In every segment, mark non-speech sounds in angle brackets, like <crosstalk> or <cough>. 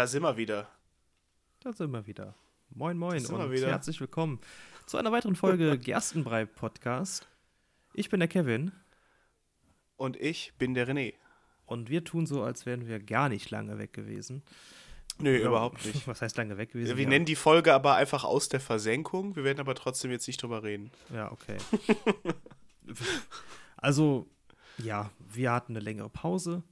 Da sind wir wieder. Da sind wir wieder. Moin, moin und herzlich willkommen zu einer weiteren Folge <laughs> Gerstenbrei Podcast. Ich bin der Kevin Und ich bin der René. und wir tun so, als wären wir gar nicht lange weg gewesen. Nö, Ja, überhaupt <laughs> nicht. Was heißt lange weg gewesen? Wir ja. nennen die Folge aber einfach aus der Versenkung. Wir werden aber trotzdem jetzt nicht drüber reden. Ja, okay. <laughs> also, ja, wir hatten eine längere Pause,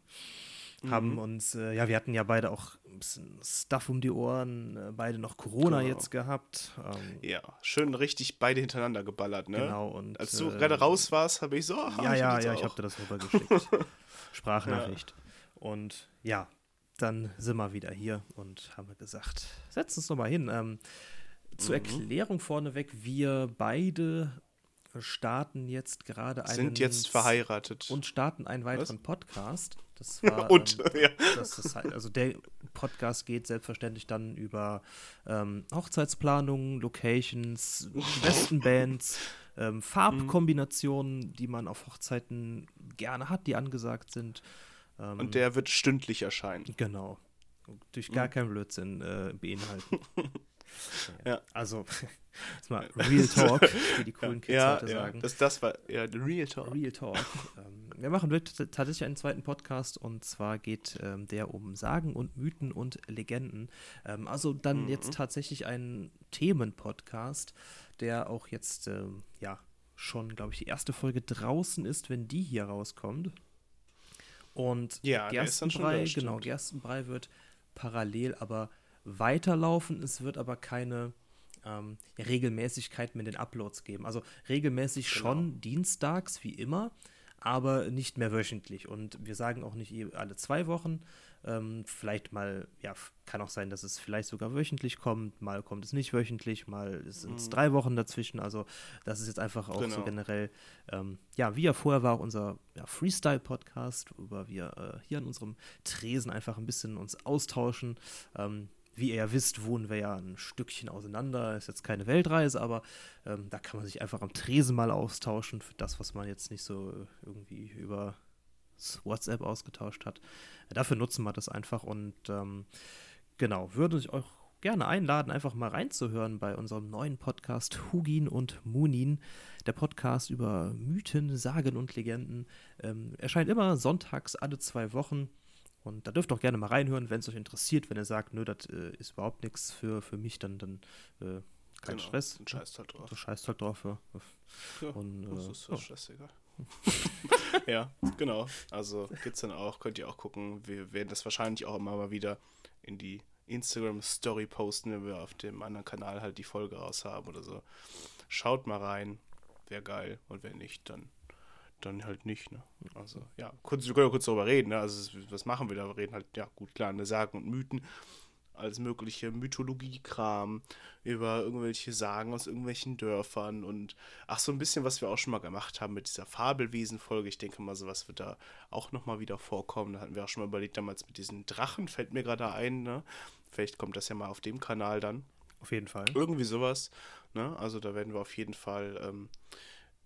haben Mhm. uns, äh, ja, wir hatten ja beide auch ein bisschen Stuff um die Ohren, äh, beide noch Corona Genau. jetzt gehabt. Ähm, Ja, schön richtig beide hintereinander geballert, ne? Genau, und. Als du äh, gerade raus warst, habe ich so, ah, Ja, ich ja, ja, jetzt ich auch. habe dir das rübergeschickt. <laughs> Sprachnachricht. Und ja, dann sind wir wieder hier und haben gesagt, setz uns nochmal hin. Ähm, zur Mhm. Erklärung vorneweg, wir beide starten jetzt gerade einen. Sind jetzt verheiratet. Und starten einen weiteren Podcast. Das <laughs> war. Und, ähm, ja. das ist halt, also der Podcast geht selbstverständlich dann über ähm, Hochzeitsplanung, Locations, <laughs> besten Bands, ähm, Farbkombinationen, die man auf Hochzeiten gerne hat, die angesagt sind. Ähm, Und der wird stündlich erscheinen. genau. Durch gar keinen Blödsinn äh, beinhalten. <laughs> Ja. Also, <laughs> jetzt mal Real Talk, wie die coolen Kids ja, heute ja. sagen. Das, das war ja Real Talk. Real Talk. ähm, wir machen tatsächlich einen zweiten Podcast und zwar geht ähm, der um Sagen und Mythen und Legenden. Ähm, also dann Mhm. jetzt tatsächlich ein Themenpodcast, der auch jetzt ähm, ja schon, glaube ich, die erste Folge draußen ist, wenn die hier rauskommt. Und Ja, Gerstenbrei, genau, Gerstenbrei wird parallel aber weiterlaufen. Es wird aber keine ähm, Regelmäßigkeit mit den Uploads geben. Also regelmäßig Genau. schon dienstags wie immer, aber nicht mehr wöchentlich. Und wir sagen auch nicht alle zwei Wochen. Ähm, vielleicht mal, ja, kann auch sein, dass es vielleicht sogar wöchentlich kommt, mal kommt es nicht wöchentlich, mal sind es drei Wochen dazwischen. Also das ist jetzt einfach auch so Mhm. Genau. generell, ähm, ja, wie ja vorher war auch unser ja, Freestyle-Podcast, wo wir äh, hier an unserem Tresen einfach ein bisschen uns austauschen. Ähm, wie ihr ja wisst, wohnen wir ja ein Stückchen auseinander. Ist jetzt keine Weltreise, aber ähm, da kann man sich einfach am Tresen mal austauschen für das, was man jetzt nicht so äh, irgendwie über WhatsApp ausgetauscht hat. Dafür nutzen wir das einfach und ähm, genau, würde ich euch gerne einladen, einfach mal reinzuhören bei unserem neuen Podcast Hugin und Munin. Der Podcast über Mythen, Sagen und Legenden. Ähm, erscheint immer sonntags alle zwei Wochen. Und da dürft ihr auch gerne mal reinhören, wenn es euch interessiert. Wenn ihr sagt, nö, das äh, ist überhaupt nichts für, für mich, dann, dann äh, kein Genau, Stress. Ein Scheiß halt drauf. Du scheißt halt drauf. Ja. Ja, Und, das äh, ist ja. scheißegal. <laughs> ja, genau. Also geht's dann auch, könnt ihr auch gucken. Wir werden das wahrscheinlich auch immer mal wieder in die Instagram-Story posten, wenn wir auf dem anderen Kanal halt die Folge raus haben oder so. Schaut mal rein. Wäre geil. Und wenn nicht, dann, dann halt nicht. Ne? Also, ja, kurz, wir können ja kurz darüber reden. Ne? Also, was machen wir da? Wir reden halt, ja, gut, klar, eine Sagen und Mythen. Alles mögliche Mythologie-Kram, über irgendwelche Sagen aus irgendwelchen Dörfern und ach, so ein bisschen, was wir auch schon mal gemacht haben mit dieser Fabelwesen-Folge. Ich denke mal, sowas wird da auch nochmal wieder vorkommen. Da hatten wir auch schon mal überlegt, damals mit diesen Drachen, fällt mir gerade ein, ne? Vielleicht kommt das ja mal auf dem Kanal dann. Auf jeden Fall. Irgendwie sowas. Ne? Also da werden wir auf jeden Fall ähm,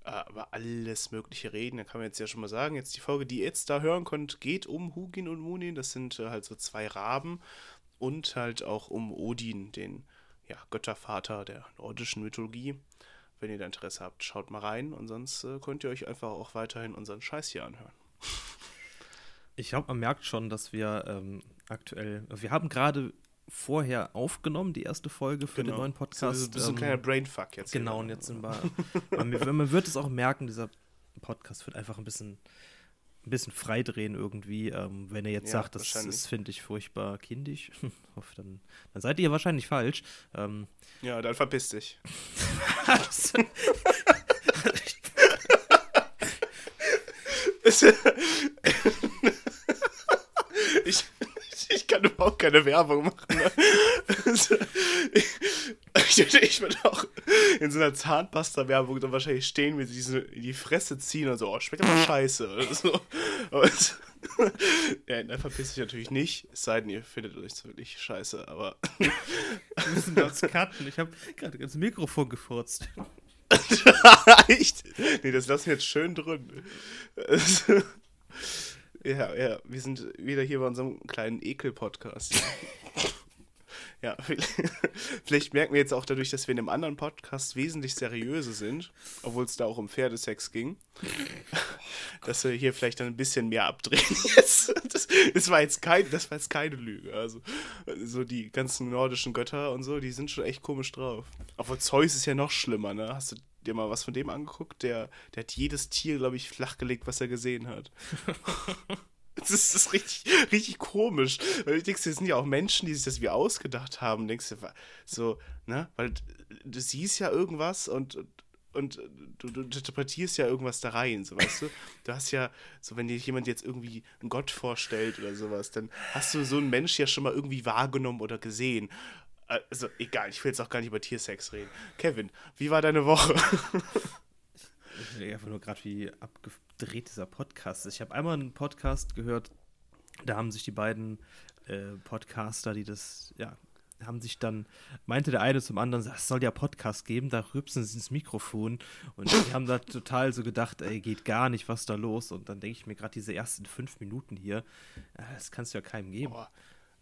äh, über alles Mögliche reden. Da kann man jetzt ja schon mal sagen, jetzt die Folge, die ihr jetzt da hören könnt, geht um Hugin und Munin. Das sind äh, halt so zwei Raben und halt auch um Odin, den ja, Göttervater der nordischen Mythologie. Wenn ihr da Interesse habt, schaut mal rein und sonst äh, könnt ihr euch einfach auch weiterhin unseren Scheiß hier anhören. Ich glaube, man merkt schon, dass wir ähm, aktuell, wir haben gerade vorher aufgenommen, die erste Folge für den neuen Podcast. So, so ein ähm, kleiner Brainfuck jetzt. Genau, und jetzt sind wir. man, man wird es auch merken, dieser Podcast wird einfach ein bisschen, ein bisschen freidrehen irgendwie. Ähm, wenn ihr jetzt Ja, sagt, das, das finde ich furchtbar kindisch, <laughs> hoffe, dann, dann seid ihr wahrscheinlich falsch. Ähm, Ja, dann verpiss dich. <laughs> <laughs> das- ich, ich kann überhaupt keine Werbung machen. Ne? Ich, ich, ich würde auch in so einer Zahnpasta-Werbung dann wahrscheinlich stehen, wie sie diese in die Fresse ziehen und so, oh, schmeckt aber scheiße. Oder so. Aber es, <laughs> ja, dann verpiss ich natürlich nicht, es sei denn, ihr findet euch wirklich scheiße, aber wir müssen das cutten. Ich habe gerade das Mikrofon gefurzt. <laughs> echt? Nee, das lassen wir jetzt schön drin. Ja, ja, wir sind wieder hier bei unserem kleinen Ekel-Podcast. <laughs> ja, <laughs> vielleicht merken wir jetzt auch dadurch, dass wir in einem anderen Podcast wesentlich seriöser sind, obwohl es da auch um Pferdesex ging, <laughs> dass wir hier vielleicht dann ein bisschen mehr abdrehen jetzt. Das, das, war jetzt kein, das war jetzt keine Lüge. Also, so die ganzen nordischen Götter und so, die sind schon echt komisch drauf. Obwohl Zeus ist ja noch schlimmer, ne? Hast du dir mal was von dem angeguckt? Der, der hat jedes Tier, glaube ich, flachgelegt, was er gesehen hat. <laughs> Das ist, das ist richtig, richtig komisch. Weil du denkst, das sind ja auch Menschen, die sich das wie ausgedacht haben. Denkst du, so, ne? Weil du siehst ja irgendwas und, und du, du, interpretierst ja irgendwas da rein, so weißt du. Du hast ja, so wenn dir jemand jetzt irgendwie einen Gott vorstellt oder sowas, dann hast du so einen Mensch ja schon mal irgendwie wahrgenommen oder gesehen. Also, egal, ich will jetzt auch gar nicht über Tiersex reden. Kevin, wie war deine Woche? <laughs> Ich will einfach nur gerade, wie abgedreht dieser Podcast ist. Ich habe einmal einen Podcast gehört, da haben sich die beiden äh, Podcaster, die das, ja, haben sich dann, meinte der eine zum anderen, es soll ja Podcast geben, da rübsen sie ins Mikrofon und die haben da total so gedacht, ey, geht gar nicht, was da los? Und dann denke ich mir gerade diese ersten fünf Minuten hier, das kannst du ja keinem geben. Oh,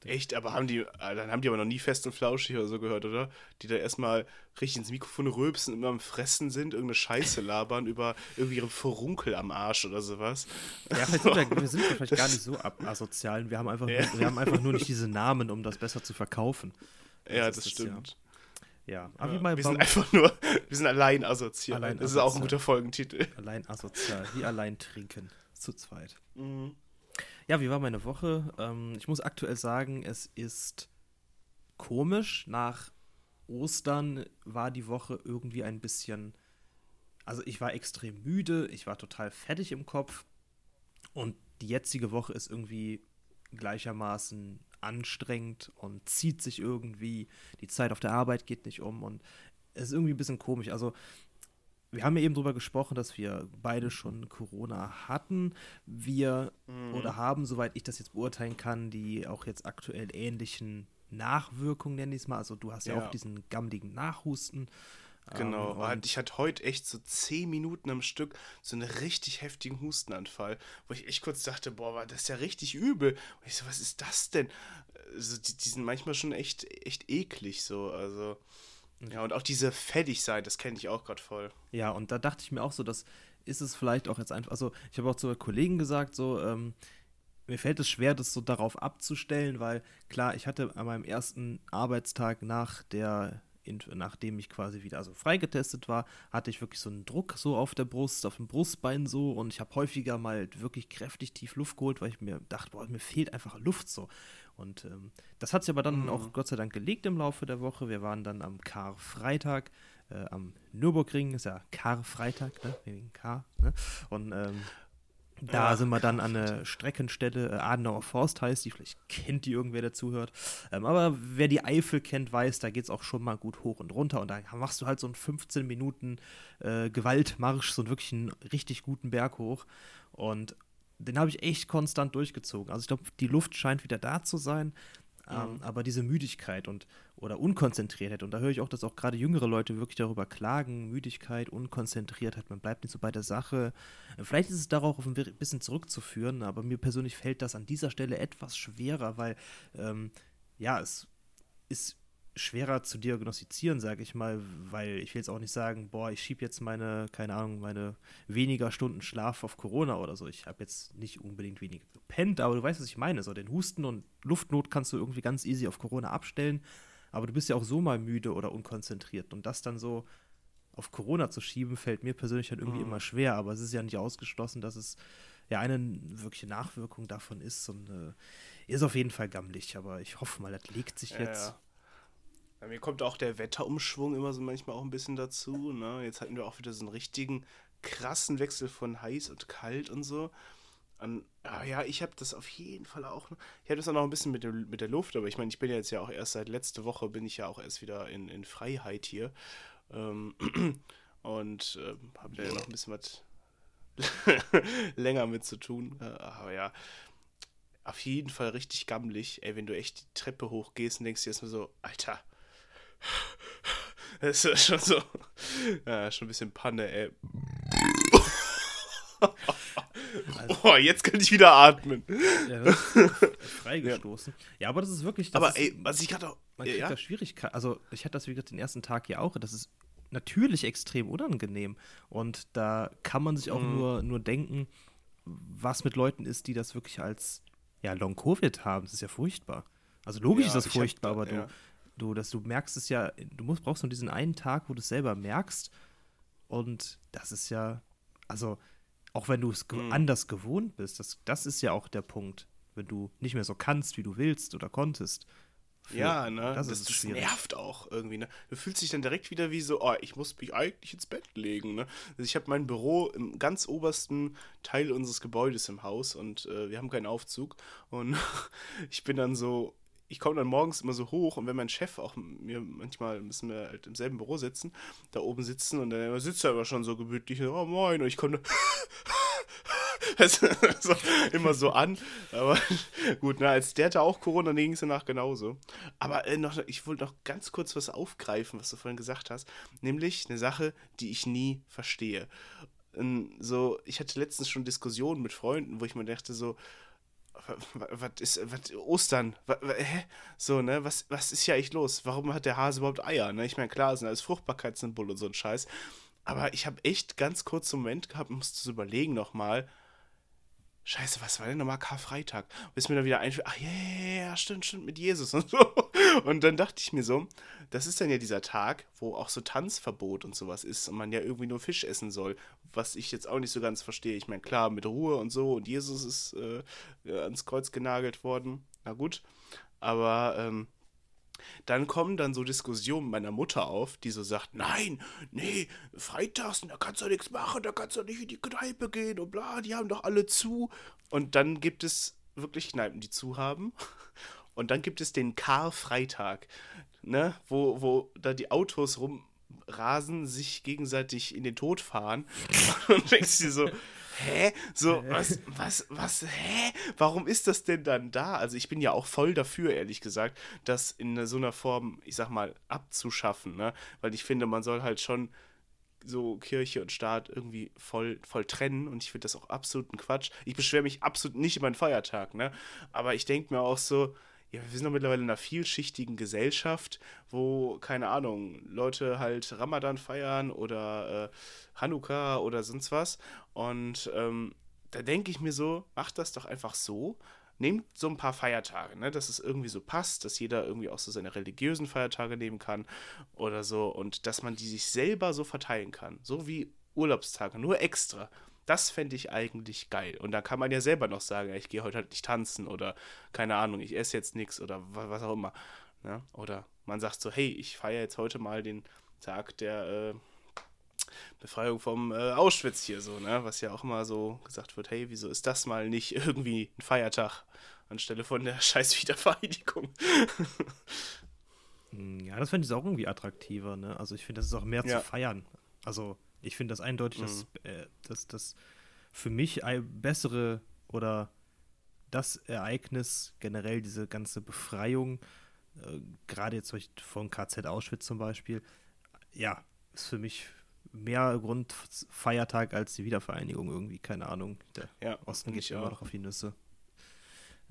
Echt, aber haben die, äh, dann haben die aber noch nie fest und flauschig oder so gehört, oder? Die da erstmal richtig ins Mikrofon rülpsen, immer am Fressen sind, irgendeine Scheiße labern über irgendwie ihre Furunkel am Arsch oder sowas. Ja, vielleicht sind wir, wir sind vielleicht gar nicht so asozial. Wir haben, einfach ja. nur, wir haben einfach nur nicht diese Namen, um das besser zu verkaufen. Das ja, das stimmt. Ja, ja. aber ja, wir sind einfach nur, wir sind allein asozial. Allein das asozial. ist auch ein guter Folgentitel. Allein asozial, wie allein trinken, zu zweit. Mhm. Ja, wie war meine Woche? Ähm, ich muss aktuell sagen, es ist komisch. Nach Ostern war die Woche irgendwie ein bisschen. Also, ich war extrem müde, ich war total fertig im Kopf. Und die jetzige Woche ist irgendwie gleichermaßen anstrengend und zieht sich irgendwie. Die Zeit auf der Arbeit geht nicht um und es ist irgendwie ein bisschen komisch. Also, wir haben ja eben darüber gesprochen, dass wir beide schon Corona hatten. Wir mhm. oder haben, soweit ich das jetzt beurteilen kann, die auch jetzt aktuell ähnlichen Nachwirkungen, nenne ich es mal. Also du hast ja, ja auch diesen gammligen Nachhusten. Genau, ähm, ich hatte heute echt so zehn Minuten am Stück so einen richtig heftigen Hustenanfall, wo ich echt kurz dachte, boah, das ist ja richtig übel. Und ich so, was ist das denn? Also, die, die sind manchmal schon echt, echt eklig so, also. Ja, und auch diese Fettigsein, das kenne ich auch gerade voll. Ja, und da dachte ich mir auch so, das ist es vielleicht auch jetzt einfach, also ich habe auch zu Kollegen gesagt, so, ähm, mir fällt es schwer, das so darauf abzustellen, weil klar, ich hatte an meinem ersten Arbeitstag nach der nachdem ich quasi wieder also freigetestet war, hatte ich wirklich so einen Druck so auf der Brust, auf dem Brustbein so und ich habe häufiger mal wirklich kräftig tief Luft geholt, weil ich mir dachte, boah, mir fehlt einfach Luft so. Und ähm, das hat sich aber dann mhm. auch Gott sei Dank gelegt im Laufe der Woche. Wir waren dann am Karfreitag äh, am Nürburgring, ist ja Karfreitag, ne? wegen Kar. Ne? Und ähm, da ja. sind wir dann an eine Streckenstelle, äh, Adenauer Forst heißt die, vielleicht kennt die irgendwer, der zuhört. Ähm, aber wer die Eifel kennt, weiß, da geht es auch schon mal gut hoch und runter. Und da machst du halt so einen 15 Minuten äh, Gewaltmarsch, so einen wirklich einen richtig guten Berg hoch. Und den habe ich echt konstant durchgezogen. Also ich glaube, die Luft scheint wieder da zu sein, ähm, mhm. aber diese Müdigkeit und oder Unkonzentriertheit, und da höre ich auch, dass auch gerade jüngere Leute wirklich darüber klagen, Müdigkeit, Unkonzentriertheit, man bleibt nicht so bei der Sache. Vielleicht ist es darauf ein bisschen zurückzuführen, aber mir persönlich fällt das an dieser Stelle etwas schwerer, weil ähm, ja, es ist schwerer zu diagnostizieren, sage ich mal, weil ich will jetzt auch nicht sagen, boah, ich schiebe jetzt meine, keine Ahnung, meine weniger Stunden Schlaf auf Corona oder so. Ich habe jetzt nicht unbedingt weniger gepennt, aber du weißt, was ich meine. So den Husten und Luftnot kannst du irgendwie ganz easy auf Corona abstellen, aber du bist ja auch so mal müde oder unkonzentriert und das dann so auf Corona zu schieben, fällt mir persönlich halt irgendwie mhm. immer schwer, aber es ist ja nicht ausgeschlossen, dass es ja eine wirkliche Nachwirkung davon ist und äh, ist auf jeden Fall gammelig, aber ich hoffe mal, das legt sich jetzt. Ja. Bei mir kommt auch der Wetterumschwung immer so manchmal auch ein bisschen dazu. Ne? Jetzt hatten wir auch wieder so einen richtigen krassen Wechsel von heiß und kalt und so. Und, ah, ja, ich habe das auf jeden Fall auch. Ich habe das auch noch ein bisschen mit, dem, mit der Luft, aber ich meine, ich bin jetzt ja auch erst seit letzte Woche bin ich ja auch erst wieder in, in Freiheit hier. Ähm, <clears throat> und äh, habe da ja noch ein bisschen was <laughs> länger mit zu tun. Äh, aber ja, auf jeden Fall richtig gammelig. Ey, wenn du echt die Treppe hochgehst und denkst dir erstmal so, Alter, <laughs> das ist schon so. Ja, schon ein bisschen Panne, ey. <laughs> Oh, jetzt kann ich wieder atmen. Ja, <laughs> freigestoßen. Ja. ja. aber das ist wirklich. Das aber ist, ey, was ich gerade auch. Man kriegt ja? da Schwierigkeiten. Also, ich hatte das, wie gesagt, den ersten Tag ja auch. Das ist natürlich extrem unangenehm. Und da kann man sich auch mhm. nur, nur denken, was mit Leuten ist, die das wirklich als ja, Long-Covid haben. Das ist ja furchtbar. Also logisch ja, ist das furchtbar, hab, aber du, ja. Du, dass du merkst es ja, du musst, brauchst nur diesen einen Tag, wo du es selber merkst. Und das ist ja, also, auch wenn du es mhm. anders gewohnt bist, das, das ist ja auch der Punkt. Wenn du nicht mehr so kannst, wie du willst oder konntest, für, ja, ne? Das, das, das nervt auch irgendwie, ne? Du fühlst dich dann direkt wieder wie so, oh, ich muss mich eigentlich ins Bett legen, ne? Also ich habe mein Büro im ganz obersten Teil unseres Gebäudes im Haus und äh, wir haben keinen Aufzug und <laughs> ich bin dann so, ich komme dann morgens immer so hoch und wenn mein Chef auch mir manchmal müssen wir halt im selben Büro sitzen, da oben sitzen und dann sitzt er aber schon so gemütlich, oh moin, und ich komme <laughs> so, immer so an. Aber <laughs> gut, na, als der hatte auch Corona, ging es danach genauso. Aber äh, noch, ich wollte noch ganz kurz was aufgreifen, was du vorhin gesagt hast. Nämlich eine Sache, die ich nie verstehe. Und so, ich hatte letztens schon Diskussionen mit Freunden, wo ich mir dachte, so, was ist, was, Ostern, was, hä? So, ne, was, was ist ja eigentlich los? Warum hat der Hase überhaupt Eier, ne? Ich meine, klar, sind alles Fruchtbarkeitssymbole und so ein Scheiß. Aber ich habe echt ganz kurz einen Moment gehabt, musste so überlegen nochmal, Scheiße, was war denn nochmal Karfreitag? Bis mir dann wieder einfällt, ach ja, yeah, yeah, stimmt, stimmt, mit Jesus und so. Und dann dachte ich mir so, das ist dann ja dieser Tag, wo auch so Tanzverbot und sowas ist und man ja irgendwie nur Fisch essen soll, was ich jetzt auch nicht so ganz verstehe. Ich meine, klar, mit Ruhe und so und Jesus ist äh, ans Kreuz genagelt worden, na gut, aber ähm, dann kommen dann so Diskussionen meiner Mutter auf, die so sagt, nein, nee, freitags, da kannst du nichts machen, da kannst du nicht in die Kneipe gehen und bla, die haben doch alle zu. Und dann gibt es wirklich Kneipen, die zu haben. Und dann gibt es den Karfreitag, ne, wo, wo da die Autos rumrasen, sich gegenseitig in den Tod fahren. <laughs> Und denkst du dir so, hä? So, was, was, was, hä? Warum ist das denn dann da? Also ich bin ja auch voll dafür, ehrlich gesagt, das in so einer Form, ich sag mal, abzuschaffen, ne? Weil ich finde, man soll halt schon so Kirche und Staat irgendwie voll, voll trennen und ich finde das auch absoluten Quatsch. Ich beschwere mich absolut nicht über einen Feiertag, ne? Aber ich denke mir auch so, ja, wir sind doch mittlerweile in einer vielschichtigen Gesellschaft, wo, keine Ahnung, Leute halt Ramadan feiern oder äh, Hanukkah oder sonst was. Und ähm, da denke ich mir so, macht das doch einfach so. Nehmt so ein paar Feiertage, ne, dass es irgendwie so passt, dass jeder irgendwie auch so seine religiösen Feiertage nehmen kann oder so und dass man die sich selber so verteilen kann. So wie Urlaubstage, nur extra. Das fände ich eigentlich geil. Und da kann man ja selber noch sagen, ich gehe heute halt nicht tanzen oder keine Ahnung, ich esse jetzt nichts oder was auch immer. Ne? Oder man sagt so, hey, ich feiere jetzt heute mal den Tag der äh, Befreiung vom äh, Auschwitz hier so, ne? Was ja auch immer so gesagt wird, hey, wieso ist das mal nicht <laughs> irgendwie ein Feiertag anstelle von der <laughs> scheiß Wiedervereinigung? Hm, <laughs> ja, das fände ich auch irgendwie attraktiver, ne? Also ich finde, das ist auch mehr ja. zu feiern. Also ich finde das eindeutig, mhm. dass, äh, dass das für mich bessere oder das Ereignis, generell diese ganze Befreiung, äh, gerade jetzt von KZ Auschwitz zum Beispiel, ja, ist für mich mehr Grundfeiertag als die Wiedervereinigung irgendwie, keine Ahnung. Der ja, Osten geht immer noch auf die Nüsse.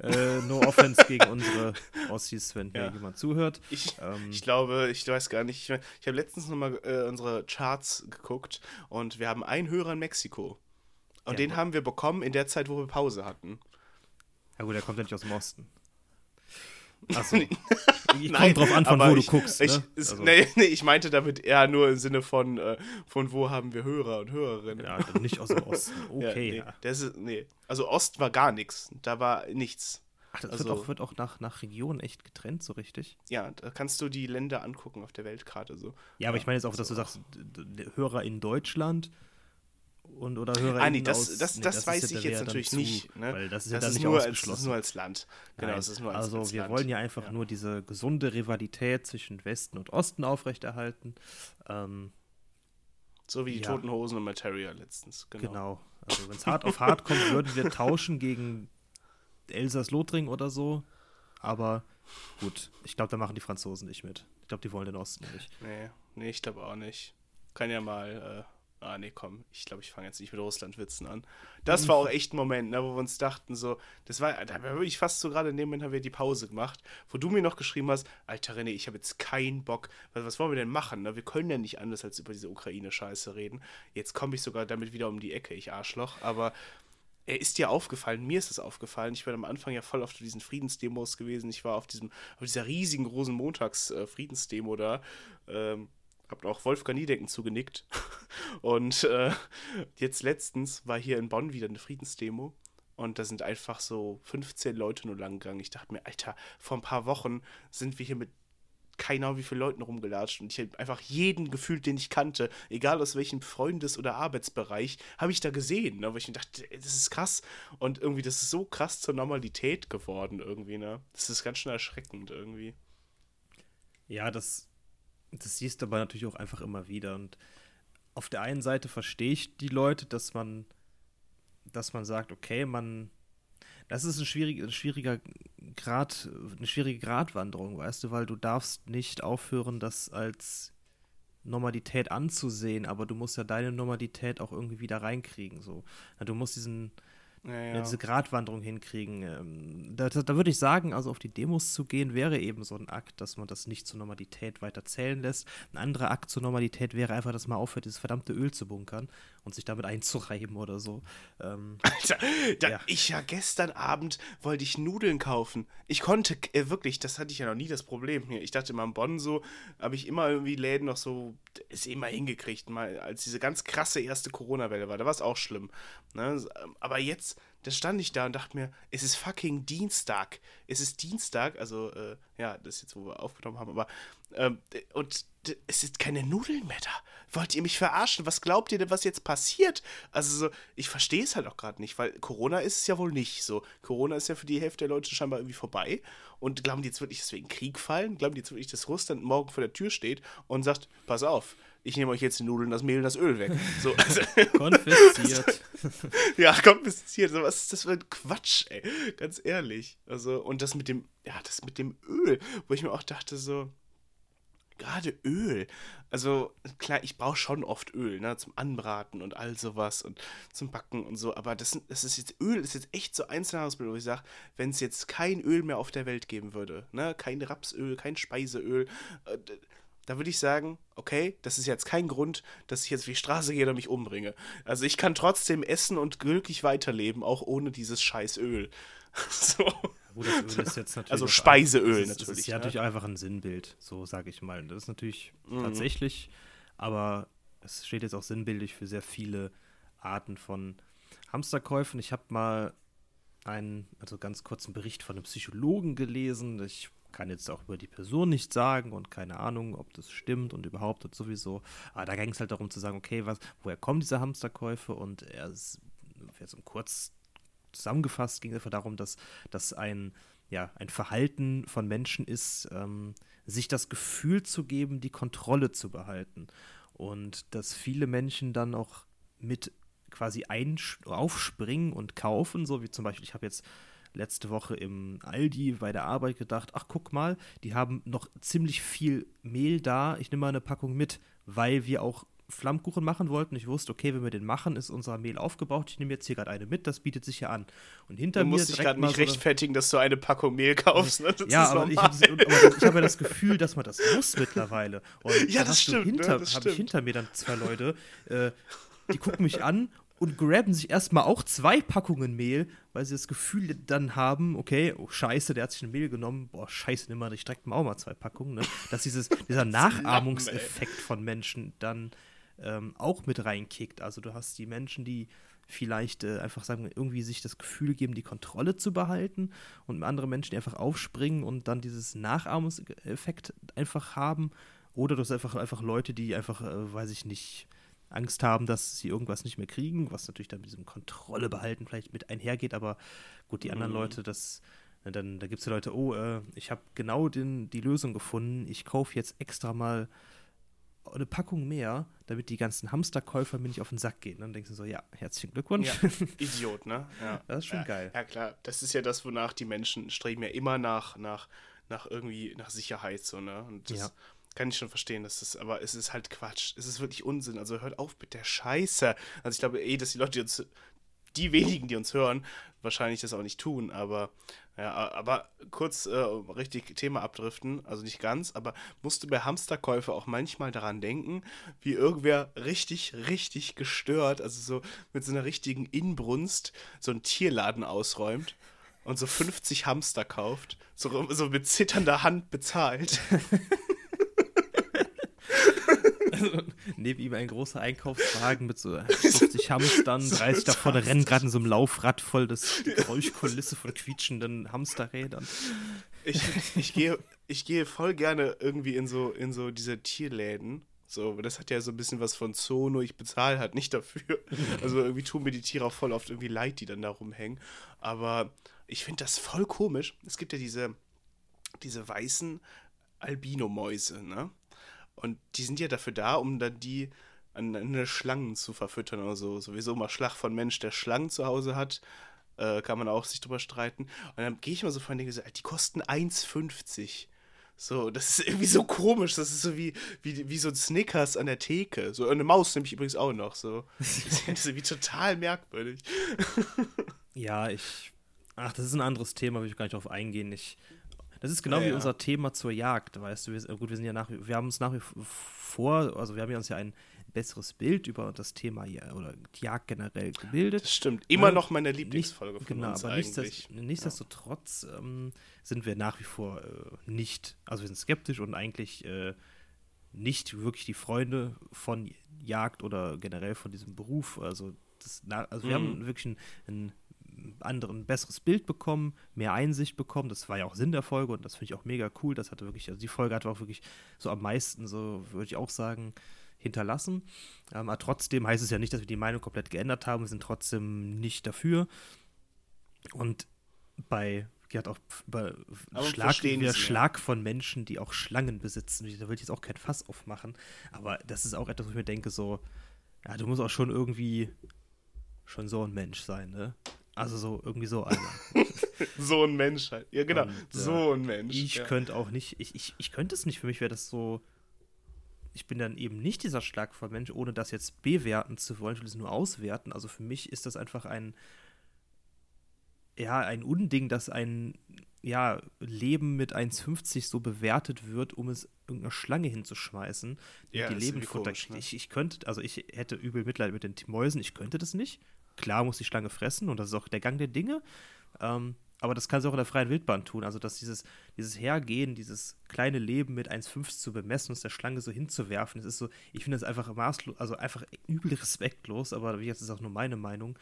Äh, no offense gegen unsere Ossis, wenn ja. hier jemand zuhört. Ich, ähm, ich, glaube, ich weiß gar nicht. Ich, ich habe letztens nochmal äh, unsere Charts geguckt und wir haben einen Hörer in Mexiko. Und ja, den haben wir bekommen in der Zeit, wo wir Pause hatten. Ja gut, der kommt ja nicht aus dem Osten. Achso. Ich <laughs> komme drauf an, von wo ich, du guckst. Ich, ne? ist, also. nee, <laughs> nee, ich meinte damit eher nur im Sinne von, äh, von wo haben wir Hörer und Hörerinnen. Ja, nicht aus dem Osten. <laughs> Okay. ja, nee, das ist, nee. Also Ost war gar nichts. Da war nichts. Ach, das also, wird auch, wird auch nach, nach Region echt getrennt, so richtig? Ja, da kannst du die Länder angucken auf der Weltkarte so. Ja, aber ich meine jetzt auch, dass du sagst, Hörer in Deutschland und oder Hörer ah, nee, das, das, nee, das, das weiß ich jetzt natürlich zu, nicht. Ne? Weil das ist ja dann nicht nur ausgeschlossen. Als, nur als Land. Genau, das ist nur als, Also als wir Land. wollen ja einfach ja. nur diese gesunde Rivalität zwischen Westen und Osten aufrechterhalten. Ähm, so wie die ja. Toten Hosen und Materia letztens. Genau. genau. Also wenn es hart auf hart kommt, würden wir tauschen gegen Elsass-Lothring oder so. Aber gut, ich glaube, da machen die Franzosen nicht mit. Ich glaube, die wollen den Osten nicht. Nee, nee ich glaube auch nicht. Kann ja mal... Äh ah nee, komm, ich glaube, ich fange jetzt nicht mit Russland-Witzen an. Das war auch echt ein Moment, ne, wo wir uns dachten, so, das war, da war wirklich fast so gerade in dem Moment haben wir die Pause gemacht, wo du mir noch geschrieben hast, Alter René, ich habe jetzt keinen Bock, was, was wollen wir denn machen? Ne? Wir können ja nicht anders als über diese Ukraine-Scheiße reden. Jetzt komme ich sogar damit wieder um die Ecke, ich Arschloch, aber er ist dir aufgefallen, mir ist es aufgefallen. Ich bin am Anfang ja voll auf diesen Friedensdemos gewesen. Ich war auf diesem, auf dieser riesigen Rosenmontags-Friedensdemo äh, da. Ähm, hab auch Wolfgang Niedecken zugenickt. <laughs> Und äh, jetzt letztens war hier in Bonn wieder eine Friedensdemo. Und da sind einfach so 15 Leute nur lang gegangen. Ich dachte mir, Alter, vor ein paar Wochen sind wir hier mit keine Ahnung, wie viele Leuten rumgelatscht und ich habe einfach jeden gefühlt, den ich kannte, egal aus welchem Freundes- oder Arbeitsbereich, habe ich da gesehen, ne? wo ich mir dachte, das ist krass und irgendwie, das ist so krass zur Normalität geworden irgendwie, ne? Das ist ganz schön erschreckend irgendwie. Ja, das, das siehst du aber natürlich auch einfach immer wieder und auf der einen Seite verstehe ich die Leute, dass man, dass man sagt, okay, man das ist ein, schwierig, ein schwieriger Grad, eine schwierige Gratwanderung, weißt du, weil du darfst nicht aufhören, das als Normalität anzusehen, aber du musst ja deine Normalität auch irgendwie wieder reinkriegen. So. Du musst diesen, ja, ja. diese Gratwanderung hinkriegen. Ähm, da, da, da würde ich sagen, also auf die Demos zu gehen, wäre eben so ein Akt, dass man das nicht zur Normalität weiter zählen lässt. Ein anderer Akt zur Normalität wäre einfach, dass man aufhört, dieses verdammte Öl zu bunkern und sich damit einzureiben oder so. Ähm, Alter, da, ja. ich ja gestern Abend wollte ich Nudeln kaufen. Ich konnte äh, wirklich, das hatte ich ja noch nie das Problem hier. Ich dachte immer in Bonn so, habe ich immer irgendwie Läden noch so, ist immer hingekriegt, mal als diese ganz krasse erste Corona-Welle war. Da war es auch schlimm. Ne? Aber jetzt da stand ich da und dachte mir, es ist fucking Dienstag. Es ist Dienstag, also, äh, ja, das ist jetzt, wo wir aufgenommen haben, aber, ähm, und es sind keine Nudeln mehr da. Wollt ihr mich verarschen? Was glaubt ihr denn, was jetzt passiert? Also, so, ich verstehe es halt auch gerade nicht, weil Corona ist es ja wohl nicht so. Corona ist ja für die Hälfte der Leute scheinbar irgendwie vorbei. Und glauben die jetzt wirklich, dass wir in Krieg fallen? Glauben die jetzt wirklich, dass Russland morgen vor der Tür steht und sagt, pass auf, ich nehme euch jetzt die Nudeln, das Mehl und das Öl weg. <laughs> So, also, konfisziert. <laughs> ja, konfisziert. So, was ist das für ein Quatsch, ey? Ganz ehrlich. Also, und das mit dem, ja, das mit dem Öl, wo ich mir auch dachte, so, gerade Öl. Also, klar, ich brauche schon oft Öl, ne, zum Anbraten und all sowas und zum Backen und so, aber das, das ist jetzt Öl, ist jetzt echt so ein Nahrungsmittel, wo ich sage, wenn es jetzt kein Öl mehr auf der Welt geben würde, ne, kein Rapsöl, kein Speiseöl, äh, da würde ich sagen, okay, das ist jetzt kein Grund, dass ich jetzt auf die Straße gehe oder mich umbringe. Also ich kann trotzdem essen und glücklich weiterleben, auch ohne dieses scheiß Öl. <laughs> so. Das also Speiseöl ist, natürlich. Das ist ja ne? natürlich einfach ein Sinnbild, so sage ich mal. Das ist natürlich mhm. tatsächlich, aber es steht jetzt auch sinnbildlich für sehr viele Arten von Hamsterkäufen. Ich habe mal einen, also ganz kurzen Bericht von einem Psychologen gelesen. Ich kann jetzt auch über die Person nicht sagen und keine Ahnung, ob das stimmt und überhaupt und sowieso. Aber da ging es halt darum zu sagen, okay, was, woher kommen diese Hamsterkäufe? Und er ist jetzt kurz zusammengefasst ging es einfach darum, dass, dass ein, ja, ein Verhalten von Menschen ist, ähm, sich das Gefühl zu geben, die Kontrolle zu behalten. Und dass viele Menschen dann auch mit quasi aufspringen und kaufen, so wie zum Beispiel, ich habe jetzt letzte Woche im Aldi bei der Arbeit gedacht, ach guck mal, die haben noch ziemlich viel Mehl da, ich nehme mal eine Packung mit, weil wir auch Flammkuchen machen wollten. Ich wusste, okay, wenn wir den machen, ist unser Mehl aufgebaut. Ich nehme jetzt hier gerade eine mit, das bietet sich ja an. Und hinter du mir. Musst dich gerade nicht so rechtfertigen, dass du eine Packung Mehl kaufst. Ne? ja, aber ich, hab, ich habe ja das Gefühl, dass man das muss mittlerweile. Und <laughs> ja, das stimmt. Hinter, ne? habe ich hinter mir dann zwei Leute, äh, die gucken mich an und graben sich erstmal auch zwei Packungen Mehl, weil sie das Gefühl dann haben, okay, oh scheiße, der hat sich ein Mehl genommen, boah, scheiße, nimm mal, ich direkt mal auch mal zwei Packungen, ne? Dass dieses, <laughs> dieser Nachahmungseffekt von Menschen dann ähm, auch mit reinkickt. Also du hast die Menschen, die vielleicht äh, einfach sagen, irgendwie sich das Gefühl geben, die Kontrolle zu behalten und andere Menschen, die einfach aufspringen und dann dieses Nachahmungseffekt einfach haben. Oder du hast einfach, einfach Leute, die einfach, äh, weiß ich nicht, Angst haben, dass sie irgendwas nicht mehr kriegen, was natürlich dann mit diesem Kontrolle behalten vielleicht mit einhergeht, aber gut, die anderen mhm. Leute, das, dann, da gibt es ja Leute, oh, äh, ich habe genau den, die Lösung gefunden, ich kaufe jetzt extra mal eine Packung mehr, damit die ganzen Hamsterkäufer mir nicht auf den Sack gehen. Dann denkst du so, ja, herzlichen Glückwunsch. Ja, <laughs> Idiot, ne? Ja. Das ist schon ja, geil. Ja, klar. Das ist ja das, wonach die Menschen streben ja immer nach, nach, nach irgendwie, nach Sicherheit, so, ne? Und das, kann ich schon verstehen, das ist, aber es ist halt Quatsch. Es ist wirklich Unsinn. Also hört auf mit der Scheiße. Also ich glaube eh, dass die Leute, die uns, die wenigen, die uns hören, wahrscheinlich das auch nicht tun. Aber ja, aber kurz äh, richtig Thema abdriften, also nicht ganz, aber musst du bei Hamsterkäufe auch manchmal daran denken, wie irgendwer richtig, richtig gestört, also so mit so einer richtigen Inbrunst so einen Tierladen ausräumt und so 50 Hamster kauft, so, so mit zitternder Hand bezahlt. <laughs> Also, neben ihm ein großer Einkaufswagen mit so <laughs> 50 Hamstern, 30 davon rennen gerade in so einem Laufrad voll das <laughs> Geräuschkulisse von quietschenden Hamsterrädern. Ich, ich, gehe, ich gehe voll gerne irgendwie in so, in so diese Tierläden. So, das hat ja so ein bisschen was von Zoo, nur ich bezahle halt nicht dafür. <laughs> Also irgendwie tun mir die Tiere auch voll oft irgendwie leid, die dann da rumhängen. Aber ich finde das voll komisch. Es gibt ja diese, diese weißen Albino-Mäuse, ne? Und die sind ja dafür da, um dann die an, an Schlangen zu verfüttern oder so. Sowieso mal Schlag von Mensch, der Schlangen zu Hause hat. Äh, kann man auch sich drüber streiten. Und dann gehe ich mal so denke so, die kosten 1,50. So, das ist irgendwie so komisch. Das ist so wie, wie, wie so ein Snickers an der Theke. So eine Maus nehme ich übrigens auch noch. So. Das ist irgendwie total merkwürdig. <laughs> ja, ich. Ach, das ist ein anderes Thema, will ich gar nicht drauf eingehen. Ich das ist genau ja, wie ja. unser Thema zur Jagd, weißt du. Wir, gut, wir sind ja nach, wir haben uns nach wie vor, also wir haben ja uns ja ein besseres Bild über das Thema oder die Jagd generell gebildet. Das stimmt. Immer ja, noch meine Lieblingsfolge nicht, von genau, uns aber eigentlich. nichtsdestotrotz ähm, sind wir nach wie vor äh, nicht, also wir sind skeptisch und eigentlich äh, nicht wirklich die Freunde von Jagd oder generell von diesem Beruf. Also, das, also wir haben mhm. wirklich ein, ein anderen, besseres Bild bekommen, mehr Einsicht bekommen. Das war ja auch Sinn der Folge und das finde ich auch mega cool. Das hatte wirklich, also die Folge hat auch wirklich so am meisten, so würde ich auch sagen, hinterlassen. Ähm, aber trotzdem heißt es ja nicht, dass wir die Meinung komplett geändert haben. Wir sind trotzdem nicht dafür. Und bei hat auch bei Schlag, wieder Schlag von Menschen, die auch Schlangen besitzen. Da will ich jetzt auch kein Fass aufmachen. Aber das ist auch etwas, wo ich mir denke, so, ja, du musst auch schon irgendwie schon so ein Mensch sein, ne? Also so irgendwie so einer. <laughs> so ein Mensch halt. Ja, genau. Und, äh, so ein Mensch. Ich ja. könnte auch nicht, ich, ich, ich könnte es nicht. Für mich wäre das so. Ich bin dann eben nicht dieser schlagvolle Mensch, ohne das jetzt bewerten zu wollen. Ich will es nur auswerten. Also für mich ist das einfach ein. Ja, ein Unding, dass ein ja, Leben mit 1,50 so bewertet wird, um es irgendeiner Schlange hinzuschmeißen, ja, die Leben komisch, ne? ich, ich könnte, also ich hätte übel Mitleid mit den Mäusen, ich könnte das nicht. Klar muss die Schlange fressen und das ist auch der Gang der Dinge. Ähm, aber das kann sie auch in der freien Wildbahn tun. Also, dass dieses, dieses Hergehen, dieses kleine Leben mit 1,5 zu bemessen und es der Schlange so hinzuwerfen, das ist so, ich finde das einfach maßlos, also einfach übel respektlos, aber wie gesagt, das ist auch nur meine Meinung.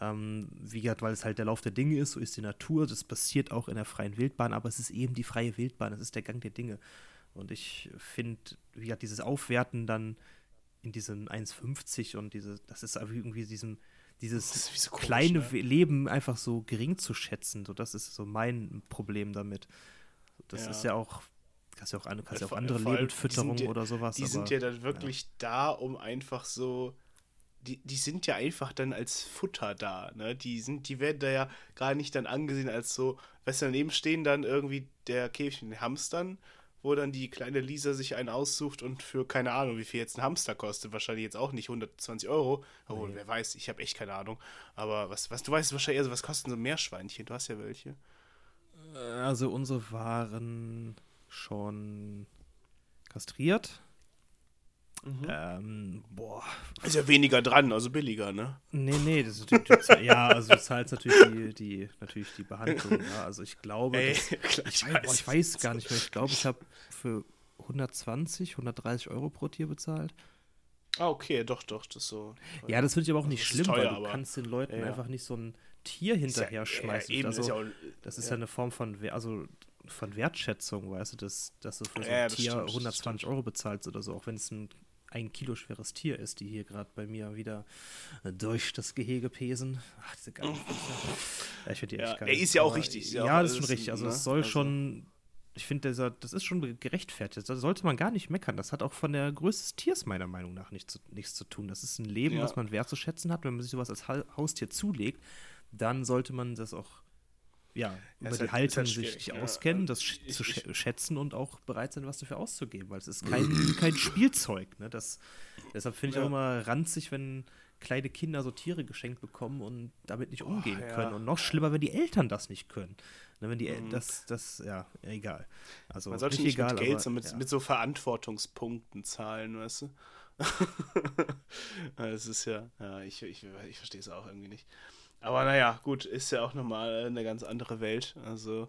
Ähm, wie gesagt, weil es halt der Lauf der Dinge ist, so ist die Natur, das passiert auch in der freien Wildbahn, aber es ist eben die freie Wildbahn, das ist der Gang der Dinge. Und ich finde, wie gesagt, dieses Aufwerten dann in diesem 1,50 und diese, das ist irgendwie diesem dieses so komisch, kleine ne? Leben einfach so gering zu schätzen. So, das ist so mein Problem damit. Das ja. ist ja auch, kannst ja auch, kannst ja, auch andere Lebensfütterung ja, oder sowas. Die aber, sind ja dann wirklich da, um einfach so. Die, die sind ja einfach dann als Futter da, ne? Die sind, die werden da ja gar nicht dann angesehen als so, weißt du, daneben stehen dann irgendwie der Käfig mit den Hamstern wo dann die kleine Lisa sich einen aussucht und für keine Ahnung, wie viel jetzt ein Hamster kostet, wahrscheinlich jetzt auch nicht 120 Euro. Obwohl, nee. wer weiß, ich habe echt keine Ahnung. Aber was, was du weißt wahrscheinlich eher so, was kosten so Meerschweinchen? Du hast ja welche. Äh, also unsere waren schon kastriert. Mhm. Ähm, boah. Ist ja weniger dran, also billiger, ne? Nee, nee, das ist natürlich, ja, also du zahlst natürlich die, die, natürlich die Behandlung, ja. Also ich glaube, Ey, das, <laughs> klar, ich, weiß, boah, ich weiß gar nicht mehr. Ich glaube, ich habe für 120, 130 Euro pro Tier bezahlt. Ah, okay, doch, doch, das ist so. Ja, das finde ich aber auch nicht schlimm, teuer, weil du kannst den Leuten ja, einfach nicht so ein Tier hinterher ja, schmeißen. Ja, also, ist auch, das ist ja. eine Form von, also von Wertschätzung, weißt du, dass, dass du für so ein Tier stimmt, 120 Euro bezahlst oder so, auch wenn es ein ein Kilo schweres Tier ist, die hier gerade bei mir wieder äh, durch das Gehege pesen. Ach, diese geile ja, Ich finde die echt geil. Er ist ja auch richtig. Ja, ja das ist schon richtig. Also, es ne? soll also. schon. Ich finde, das ist schon gerechtfertigt. Da sollte man gar nicht meckern. Das hat auch von der Größe des Tiers meiner Meinung nach nichts zu, nichts zu tun. Das ist ein Leben, ja. was man wertzuschätzen hat. Wenn man sich sowas als Haustier zulegt, dann sollte man das auch ja, über die halt- Haltung ist halt sich, ja. auskennen, das Ich- sch- zu ich- schä- schätzen und auch bereit sein, was dafür auszugeben, weil es ist kein, <clears throat> kein Spielzeug. Ne? Das, deshalb finde ich Ja. auch immer ranzig, wenn kleine Kinder so Tiere geschenkt bekommen und damit nicht umgehen ja. können. Und noch schlimmer, wenn die Eltern das nicht können. Ne, wenn die El das, das, ja, egal. Also Mhm. Man sollte nicht, egal, mit Geld, sondern mit, mit so Verantwortungspunkten zahlen, weißt du? <laughs> Es ist ja, ja, ich, ich, ich verstehe es auch irgendwie nicht. Aber naja, gut, ist ja auch nochmal eine ganz andere Welt. Also,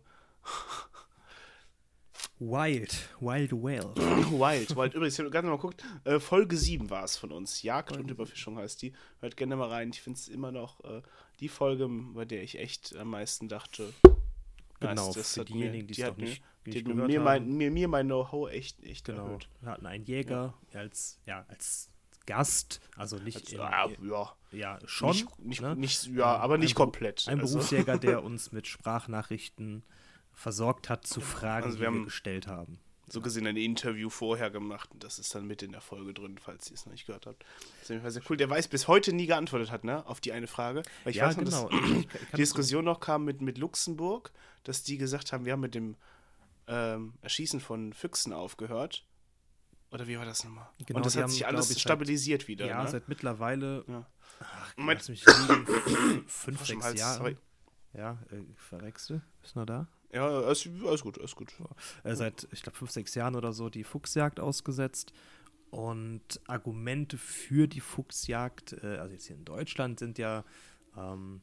Wild, Wild Well. <clears throat> Wild, Wild. Übrigens, ich habe gerade mal geguckt, äh, Folge 7 war es von uns. Jagd und Überfischung heißt die. Hört gerne mal rein. Ich finde es immer noch äh, die Folge, bei der ich echt am meisten dachte. Genau, nice, das für diejenigen, die es noch nicht, Die nicht gehört mir, haben. mein, mir, mir mein Know-how echt, echt Genau. erhöht. Wir hatten einen Jäger als, ja, als Gast, also nicht Als, in, ah, ja, ja, schon. nicht, nicht, ne? nicht, ja, aber nicht Ein komplett. Ein also, Berufsjäger, der <laughs> uns mit Sprachnachrichten versorgt hat zu Fragen, Also die wir wir haben- gestellt haben. so gesehen ein Interview vorher gemacht und das ist dann mit in der Folge drin, falls ihr es noch nicht gehört habt. Das ist auf jeden Fall sehr cool. Der weiß bis heute nie geantwortet hat, ne, auf die eine Frage. Weil ich ja, weiß noch, genau. <clears throat> dass die Diskussion noch kam mit, mit Luxemburg, dass die gesagt haben, wir haben mit dem ähm, Erschießen von Füchsen aufgehört. Oder wie war das nochmal? Genau, und das hat haben, sich alles ich, seit- stabilisiert wieder. ja, ne? seit mittlerweile, Ja. ach, Moment. mich <coughs> fünf, sechs Hals, Jahre. sorry. Ja, äh, verwechsel. Bist du noch da? Ja, alles, alles gut, alles gut. äh, seit, ich glaube, fünf, sechs Jahren oder so die Fuchsjagd ausgesetzt. Und Argumente für die Fuchsjagd, äh, also jetzt hier in Deutschland, sind ja ähm,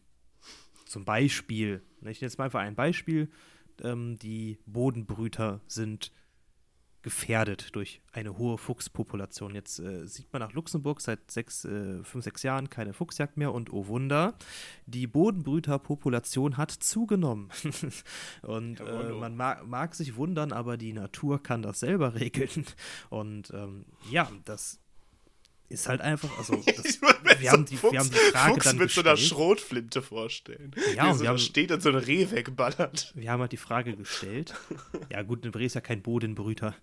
zum Beispiel, ne, ich nenne jetzt mal einfach ein Beispiel, ähm, die Bodenbrüter sind gefährdet durch eine hohe Fuchspopulation. Jetzt äh, sieht man nach Luxemburg seit sechs, äh, fünf, sechs Jahren keine Fuchsjagd mehr und oh Wunder, die Bodenbrüterpopulation hat zugenommen. <laughs> und äh, man mag, mag sich wundern, aber die Natur kann das selber <laughs> regeln. Und ähm, ja, das ist halt einfach, also <laughs> das, wir, haben die, wir haben die Frage Fuchs dann mit so einer gestellt. Schrotflinte vorstellen. Ja, und so wir haben- steht und so ein Reh wegballert. Wir haben halt die Frage gestellt. Ja, gut, ein Reh ist ja kein Bodenbrüter.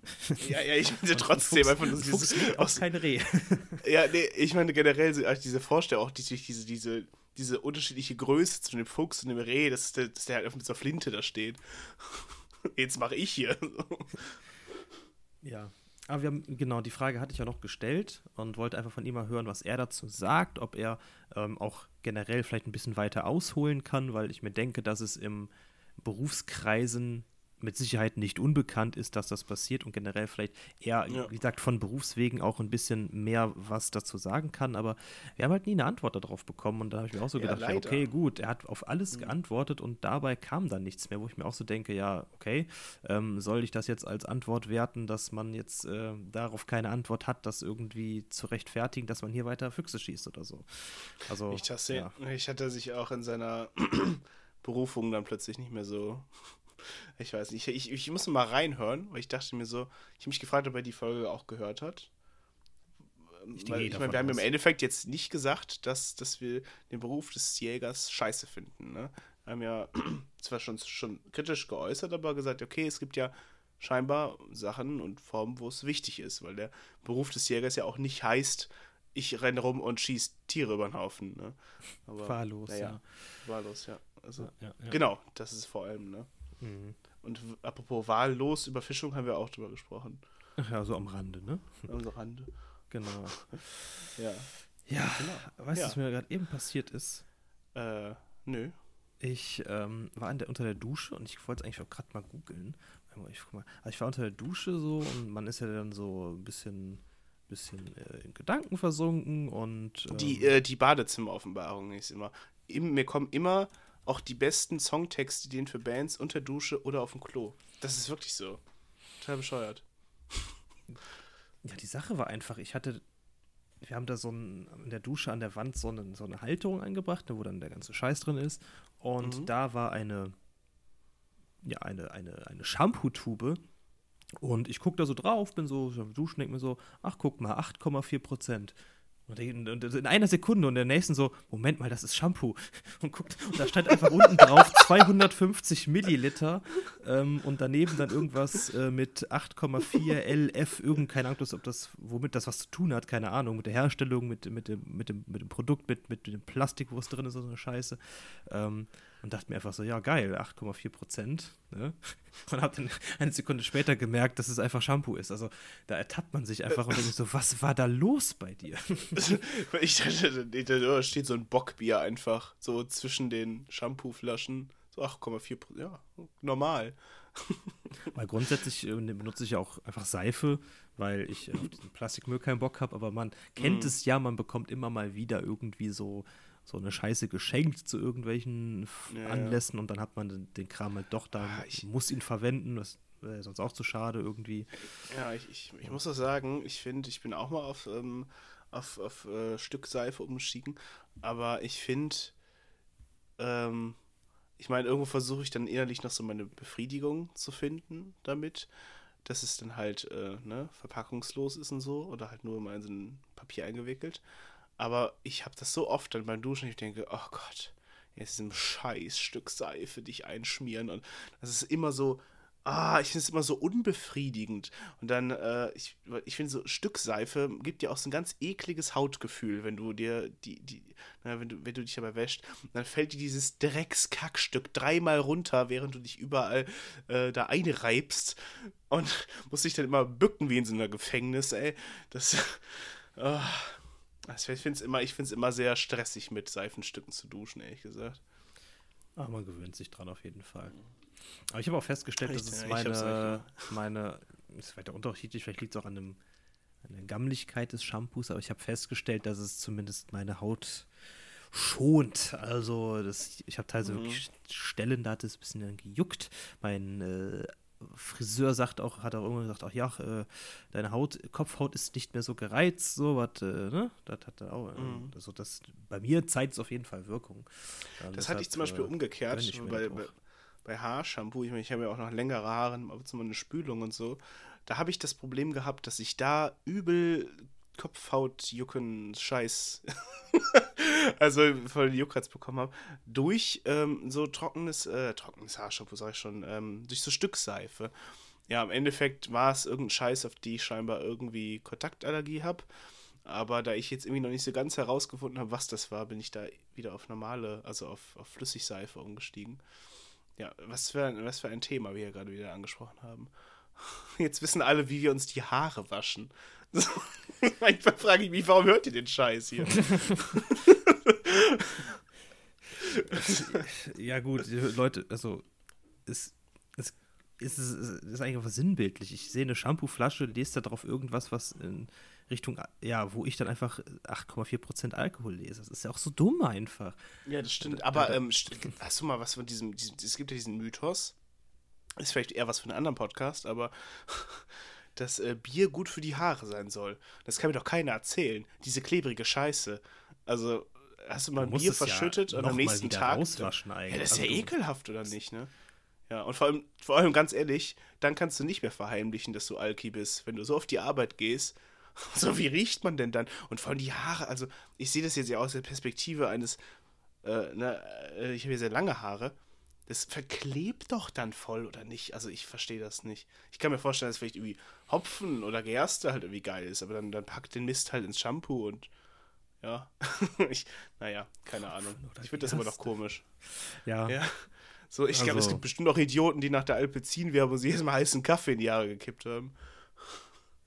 Ja, ja, ich meine <laughs> trotzdem Fuchs, einfach nur Fuchs dieses, liebt auch kein Reh. <laughs> Ja, nee, ich meine generell so, also diese Vorstellung, auch diese, diese, diese, diese unterschiedliche Größe zwischen dem Fuchs und dem Reh, dass der, dass der halt einfach mit so einer Flinte da steht. Jetzt mache ich hier. Ja. Aber wir haben, genau, die Frage hatte ich ja noch gestellt und wollte einfach von ihm mal hören, was er dazu sagt, ob er ähm, auch generell vielleicht ein bisschen weiter ausholen kann, weil ich mir denke, dass es im Berufskreisen mit Sicherheit nicht unbekannt ist, dass das passiert und generell vielleicht eher, Ja. wie gesagt, von Berufswegen auch ein bisschen mehr was dazu sagen kann, aber wir haben halt nie eine Antwort darauf bekommen und da habe ich mir auch so Ja, gedacht, ja, okay, gut, er hat auf alles geantwortet und dabei kam dann nichts mehr, wo ich mir auch so denke, ja, okay, ähm, soll ich das jetzt als Antwort werten, dass man jetzt äh, darauf keine Antwort hat, das irgendwie zu rechtfertigen, dass man hier weiter Füchse schießt oder so. Also, Ich, ja. ich hatte sich auch in seiner <clears throat> Berufung dann plötzlich nicht mehr so. Ich weiß nicht, ich, ich musste mal reinhören, weil ich dachte mir so, ich habe mich gefragt, ob er die Folge auch gehört hat. Ich Weil, ich meine, wir haben im aus. Endeffekt jetzt nicht gesagt, dass, dass wir den Beruf des Jägers scheiße finden. Ne? Wir haben ja <clears throat> zwar schon, schon kritisch geäußert, aber gesagt, okay, es gibt ja scheinbar Sachen und Formen, wo es wichtig ist, weil der Beruf des Jägers ja auch nicht heißt, ich renne rum und schieße Tiere über den Haufen. Ne? Aber, Wahllos, ja. Wahllos, ja. Also, Ja, ja. Genau, das ist vor allem, ne? Mhm. Und apropos wahllos Überfischung haben wir auch drüber gesprochen. Ach ja, so am Rande, ne? <laughs> Am Rande. Genau. <laughs> Ja. Ja, Genau. weißt du, Ja. was mir gerade eben passiert ist? Äh, nö. Ich ähm, war der, unter der Dusche und ich wollte es eigentlich auch gerade mal googeln. Ich. Also ich war unter der Dusche so und man ist ja dann so ein bisschen, bisschen äh, in Gedanken versunken und ähm, Die, äh, die Badezimmer-Offenbarung ist immer. Im, mir kommen immer auch die besten Songtexte-Ideen für Bands unter Dusche oder auf dem Klo. Das ist wirklich so. Total bescheuert. ja, die Sache war einfach, ich hatte, wir haben da so ein, in der Dusche an der Wand so eine, so eine Halterung eingebracht, ne, wo dann der ganze Scheiß drin ist und Mhm. da war eine, ja, eine, eine, eine Shampoo-Tube Und ich gucke da so drauf, bin so Duschen, denke mir so, ach guck mal, 8,4 Prozent. Und in einer Sekunde und der nächsten so, Moment mal, das ist Shampoo. <laughs> Und guckt, und da stand einfach unten drauf <laughs> 250 Milliliter ähm, und daneben dann irgendwas äh, mit 8,4 LF, irgend, keine Ahnung, ob das, womit das was zu tun hat, keine Ahnung, mit der Herstellung, mit, mit, dem, mit, dem, mit dem Produkt, mit, mit dem Plastik, wo es drin ist, so eine Scheiße. Ähm, und dachte mir einfach so, ja geil, 8,4 Prozent. Ne? <laughs> Und habe dann eine Sekunde später gemerkt, dass es einfach Shampoo ist. Also da ertappt man sich einfach und denkt so, was war da los bei dir? <laughs> ich dachte, da steht so ein Bockbier einfach so zwischen den Shampooflaschen. So 8,4 Prozent, ja, normal. <laughs> Weil grundsätzlich äh, benutze ich ja auch einfach Seife, weil ich auf diesen Plastikmüll keinen Bock habe. Aber man kennt mm. es ja, man bekommt immer mal wieder irgendwie so so eine Scheiße geschenkt zu irgendwelchen ja, Anlässen und dann hat man den, den Kram halt doch da, ah, ich muss ihn verwenden, das wäre sonst auch zu schade irgendwie. Ja, ich, ich, ich muss auch sagen, ich finde, ich bin auch mal auf, ähm, auf, auf äh, Stück Seife umgestiegen, aber ich finde, ähm, ich meine, irgendwo versuche ich dann innerlich noch so meine Befriedigung zu finden damit, dass es dann halt äh, ne, verpackungslos ist und so oder halt nur mal in so ein Papier eingewickelt. Aber ich habe das so oft dann beim Duschen, ich denke, oh Gott, jetzt diesem scheiß Stück Seife dich einschmieren. Und das ist immer so, ah, ich finde es immer so unbefriedigend. Und dann, äh, ich, ich finde so Stück Seife gibt dir auch so ein ganz ekliges Hautgefühl, wenn du dir die, die, na, wenn du, wenn du dich dabei wäscht. dann fällt dir dieses Dreckskackstück dreimal runter, während du dich überall äh, da einreibst. Und <laughs> musst dich dann immer bücken wie in so einer Gefängnis, ey. Das. Oh, <laughs> also ich finde es immer, immer sehr stressig, mit Seifenstücken zu duschen, ehrlich gesagt. Aber man gewöhnt sich dran auf jeden Fall. Aber ich habe auch festgestellt, dass es meine, <laughs> meine, ist weiter unterschiedlich, vielleicht liegt es auch an, einem, an der Gammligkeit des Shampoos, aber ich habe festgestellt, dass es zumindest meine Haut schont. Also das, ich habe teilweise mhm. wirklich Stellen, da hat es ein bisschen gejuckt. Mein äh, Friseur sagt auch, hat auch irgendwann gesagt, ach ja, äh, deine Haut, Kopfhaut ist nicht mehr so gereizt, so was, äh, ne? Das hat er auch. Äh, mhm. Also das, bei mir zeigt es auf jeden Fall Wirkung. Ja, das hatte ich zum Beispiel äh, umgekehrt bei, bei, bei, Haarshampoo. Ich meine, ich habe ja auch noch längere Haare, aber zum eine Spülung und so. Da habe ich das Problem gehabt, dass ich da übel Kopfhautjucken, Scheiß, <laughs> also voll Juckreiz bekommen habe, durch ähm, so trockenes, äh, trockenes Haarshampoo, sag ich schon, ähm, durch so Stückseife. Ja, im Endeffekt war es irgendein Scheiß, auf die ich scheinbar irgendwie Kontaktallergie habe. Aber da ich jetzt irgendwie noch nicht so ganz herausgefunden habe, was das war, bin ich da wieder auf normale, also auf, auf Flüssigseife umgestiegen. Ja, was für, was für ein Thema wir hier gerade wieder angesprochen haben. <laughs> Jetzt wissen alle, wie wir uns die Haare waschen. So, <laughs> manchmal frage ich mich, warum hört ihr den Scheiß hier? <laughs> ja, gut, Leute, also es, es, es, ist, es ist eigentlich einfach sinnbildlich. Ich sehe eine Shampooflasche, lese da drauf irgendwas, was in Richtung, ja, wo ich dann einfach 8,4% Alkohol lese. Das ist ja auch so dumm einfach. Ja, das stimmt. Aber ähm, hast du mal was von diesem, diesem, es gibt ja diesen Mythos, ist vielleicht eher was für einen anderen Podcast, aber dass äh, Bier gut für die Haare sein soll. Das kann mir doch keiner erzählen. Diese klebrige Scheiße. Also, hast du mal du Bier verschüttet ja und am nächsten Tag. Rauswaschen eigentlich. Ja, das ist also ja ekelhaft, oder nicht, ne? Ja, und vor allem, vor allem ganz ehrlich, dann kannst du nicht mehr verheimlichen, dass du Alki bist. Wenn du so auf die Arbeit gehst, <laughs> so wie riecht man denn dann? Und vor allem die Haare, also ich sehe das jetzt ja aus der Perspektive eines, äh, ne, äh, ich habe ja sehr lange Haare das verklebt doch dann voll, oder nicht? Also ich verstehe das nicht. Ich kann mir vorstellen, dass vielleicht irgendwie Hopfen oder Gerste halt irgendwie geil ist, aber dann, dann packt den Mist halt ins Shampoo und ja. <laughs> ich, naja, keine Ahnung. Ich finde das immer noch komisch. Ja. ja. So, ich also. glaube, es gibt bestimmt auch Idioten, die nach der Alpezin-Werbung sie erstmal heißen Kaffee in die Jahre gekippt haben.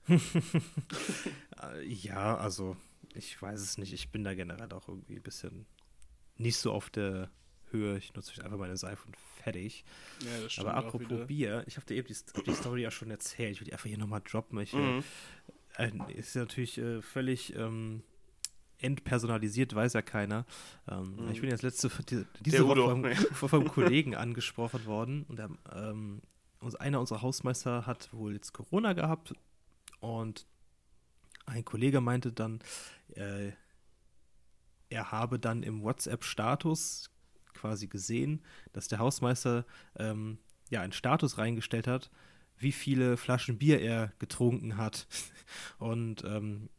<laughs> <laughs> ja, also ich weiß es nicht. Ich bin da generell auch irgendwie ein bisschen nicht so auf der Höhe. Ich nutze einfach meine Seife und fertig. Ja, Aber apropos Bier, ich habe dir eben die, die, Story ja schon erzählt. Ich will die einfach hier nochmal droppen. Ich, mhm. äh, ist natürlich äh, völlig ähm, entpersonalisiert, weiß ja keiner. Ähm, mhm. Ich bin jetzt letzte <laughs> die, diese Woche <laughs> vom, vom, Kollegen angesprochen worden und der, ähm, einer unserer Hausmeister hat wohl jetzt Corona gehabt und ein Kollege meinte dann, äh, er habe dann im WhatsApp-Status quasi gesehen, dass der Hausmeister ähm, ja einen Status reingestellt hat, wie viele Flaschen Bier er getrunken hat. <laughs> Und ähm,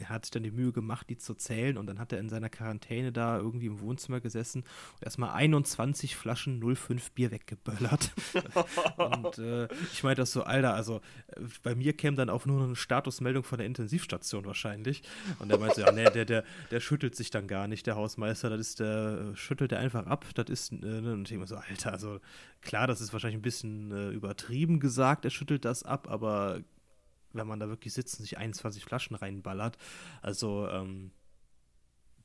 er hat sich dann die Mühe gemacht, die zu zählen und dann hat er in seiner Quarantäne da irgendwie im Wohnzimmer gesessen und erstmal 21 Flaschen 05 Bier weggeböllert. <laughs> und äh, ich meinte das so, Alter, also äh, bei mir käme dann auch nur eine Statusmeldung von der Intensivstation wahrscheinlich. Und er meinte, ja, nee, der, der, der schüttelt sich dann gar nicht, der Hausmeister, das ist der, schüttelt er einfach ab, das ist, äh, ne, und ich so, Alter, also klar, das ist wahrscheinlich ein bisschen äh, übertrieben gesagt, er schüttelt das ab, aber wenn man da wirklich sitzt und sich 21 Flaschen reinballert. Also ähm,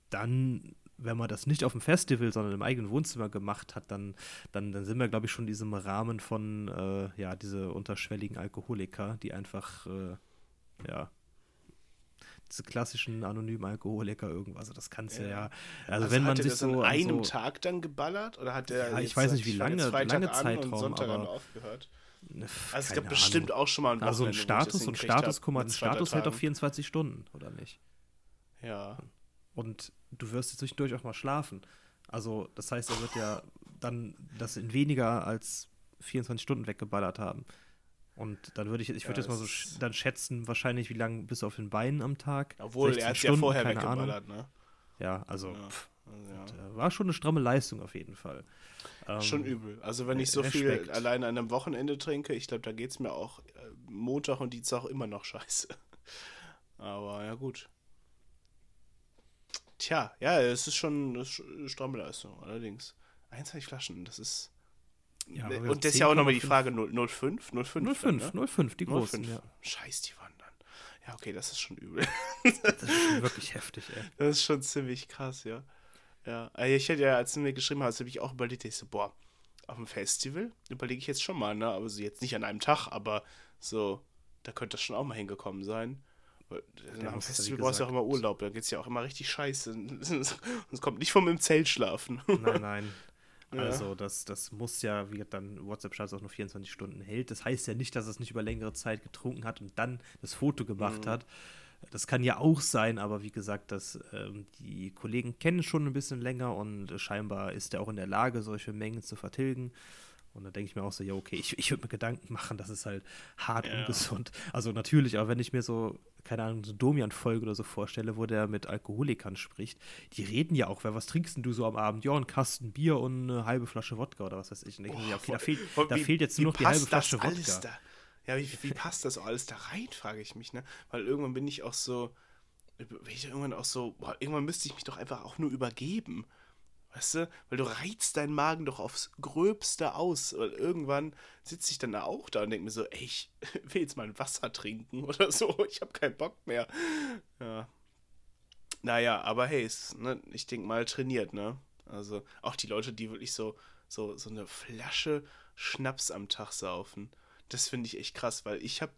dann, wenn man das nicht auf dem Festival, sondern im eigenen Wohnzimmer gemacht hat, dann, dann, dann sind wir, glaube ich, schon in diesem Rahmen von, äh, ja, diese unterschwelligen Alkoholiker, die einfach, äh, ja, diese klassischen anonymen Alkoholiker irgendwas. Also das kannst du ja. ja. Also, also wenn man sich so an einem so, Tag dann geballert oder hat der ja, ich weiß nicht wie lange, lange Zeitraum, aber aufgehört. Also es gab bestimmt auch schon mal ein Also ein Status und Status, guck mal, ein Status hält auf 24 Stunden, oder nicht? Ja. Und du wirst jetzt zwischendurch auch mal schlafen. Also, das heißt, er wird ja dann das in weniger als 24 Stunden weggeballert haben. Und dann würde ich, ich würde ja, jetzt mal so sch dann schätzen, wahrscheinlich wie lange bis auf den Beinen am Tag. Obwohl, er hat Stunden, ja vorher weggeballert, Ahnung. ne? Ja, also, ja. Pff, also ja. Und, äh, war schon eine stramme Leistung auf jeden Fall. Ähm, Schon übel. Also wenn ich so Respekt. viel alleine an einem Wochenende trinke, ich glaube, da geht es mir auch äh, Montag und Dienstag immer noch scheiße. <laughs> Aber ja gut. Tja, ja, es ist schon eine stramme Leistung, allerdings. 21 Flaschen, das ist. Ja, und das ist ja auch nochmal die Frage 05? 05, 05, ne? 05 die großen. 05. Ja. Scheiß, die waren dann. Ja, okay, das ist schon übel. das ist schon wirklich heftig, ey. <laughs> Das ist schon ziemlich krass, ja. Ja, also ich hätte ja, als du mir geschrieben hast, habe ich auch überlegt, ich so, boah, auf dem Festival überlege ich jetzt schon mal, ne? Aber so jetzt nicht an einem Tag, aber so, da könnte das schon auch mal hingekommen sein. Weil nach dem Festival brauchst du auch immer Urlaub, da geht es ja auch immer richtig scheiße. <laughs> Es kommt nicht vom im Zelt schlafen. Nein, <laughs> nein. Ja. Also das, das muss ja, wie dann WhatsApp-Status auch nur 24 Stunden hält. Das heißt ja nicht, dass es nicht über längere Zeit getrunken hat und dann das Foto gemacht mhm. hat. Das kann ja auch sein, aber wie gesagt, dass ähm, die Kollegen kennen schon ein bisschen länger und scheinbar ist er auch in der Lage, solche Mengen zu vertilgen. Und da denke ich mir auch so, ja, okay, ich, ich würde mir Gedanken machen, das ist halt hart ja. ungesund. Also natürlich, aber wenn ich mir so, keine Ahnung, so Domian-Folge oder so vorstelle, wo der mit Alkoholikern spricht, die reden ja auch, wer, was trinkst denn du so am Abend? Ja, ein Kasten Bier und eine halbe Flasche Wodka oder was weiß ich. Und denke oh, mir, okay, da fehlt, da fehlt jetzt nur noch die halbe Flasche Wodka. Da? Ja, wie, wie passt das alles da rein, frage ich mich, ne? Weil irgendwann bin ich auch so, bin ich irgendwann auch so, boah, irgendwann müsste ich mich doch einfach auch nur übergeben. Weißt du? Weil du reizt deinen Magen doch aufs Gröbste aus. Weil irgendwann sitze ich dann auch da und denke mir so, ey, ich <laughs> will jetzt mal ein Wasser trinken <laughs> oder so. Ich habe keinen Bock mehr. Ja. Naja, aber hey, ist, ne, ich denke mal trainiert, ne? Also auch die Leute, die wirklich so, so, so eine Flasche Schnaps am Tag saufen das finde ich echt krass, weil ich habe,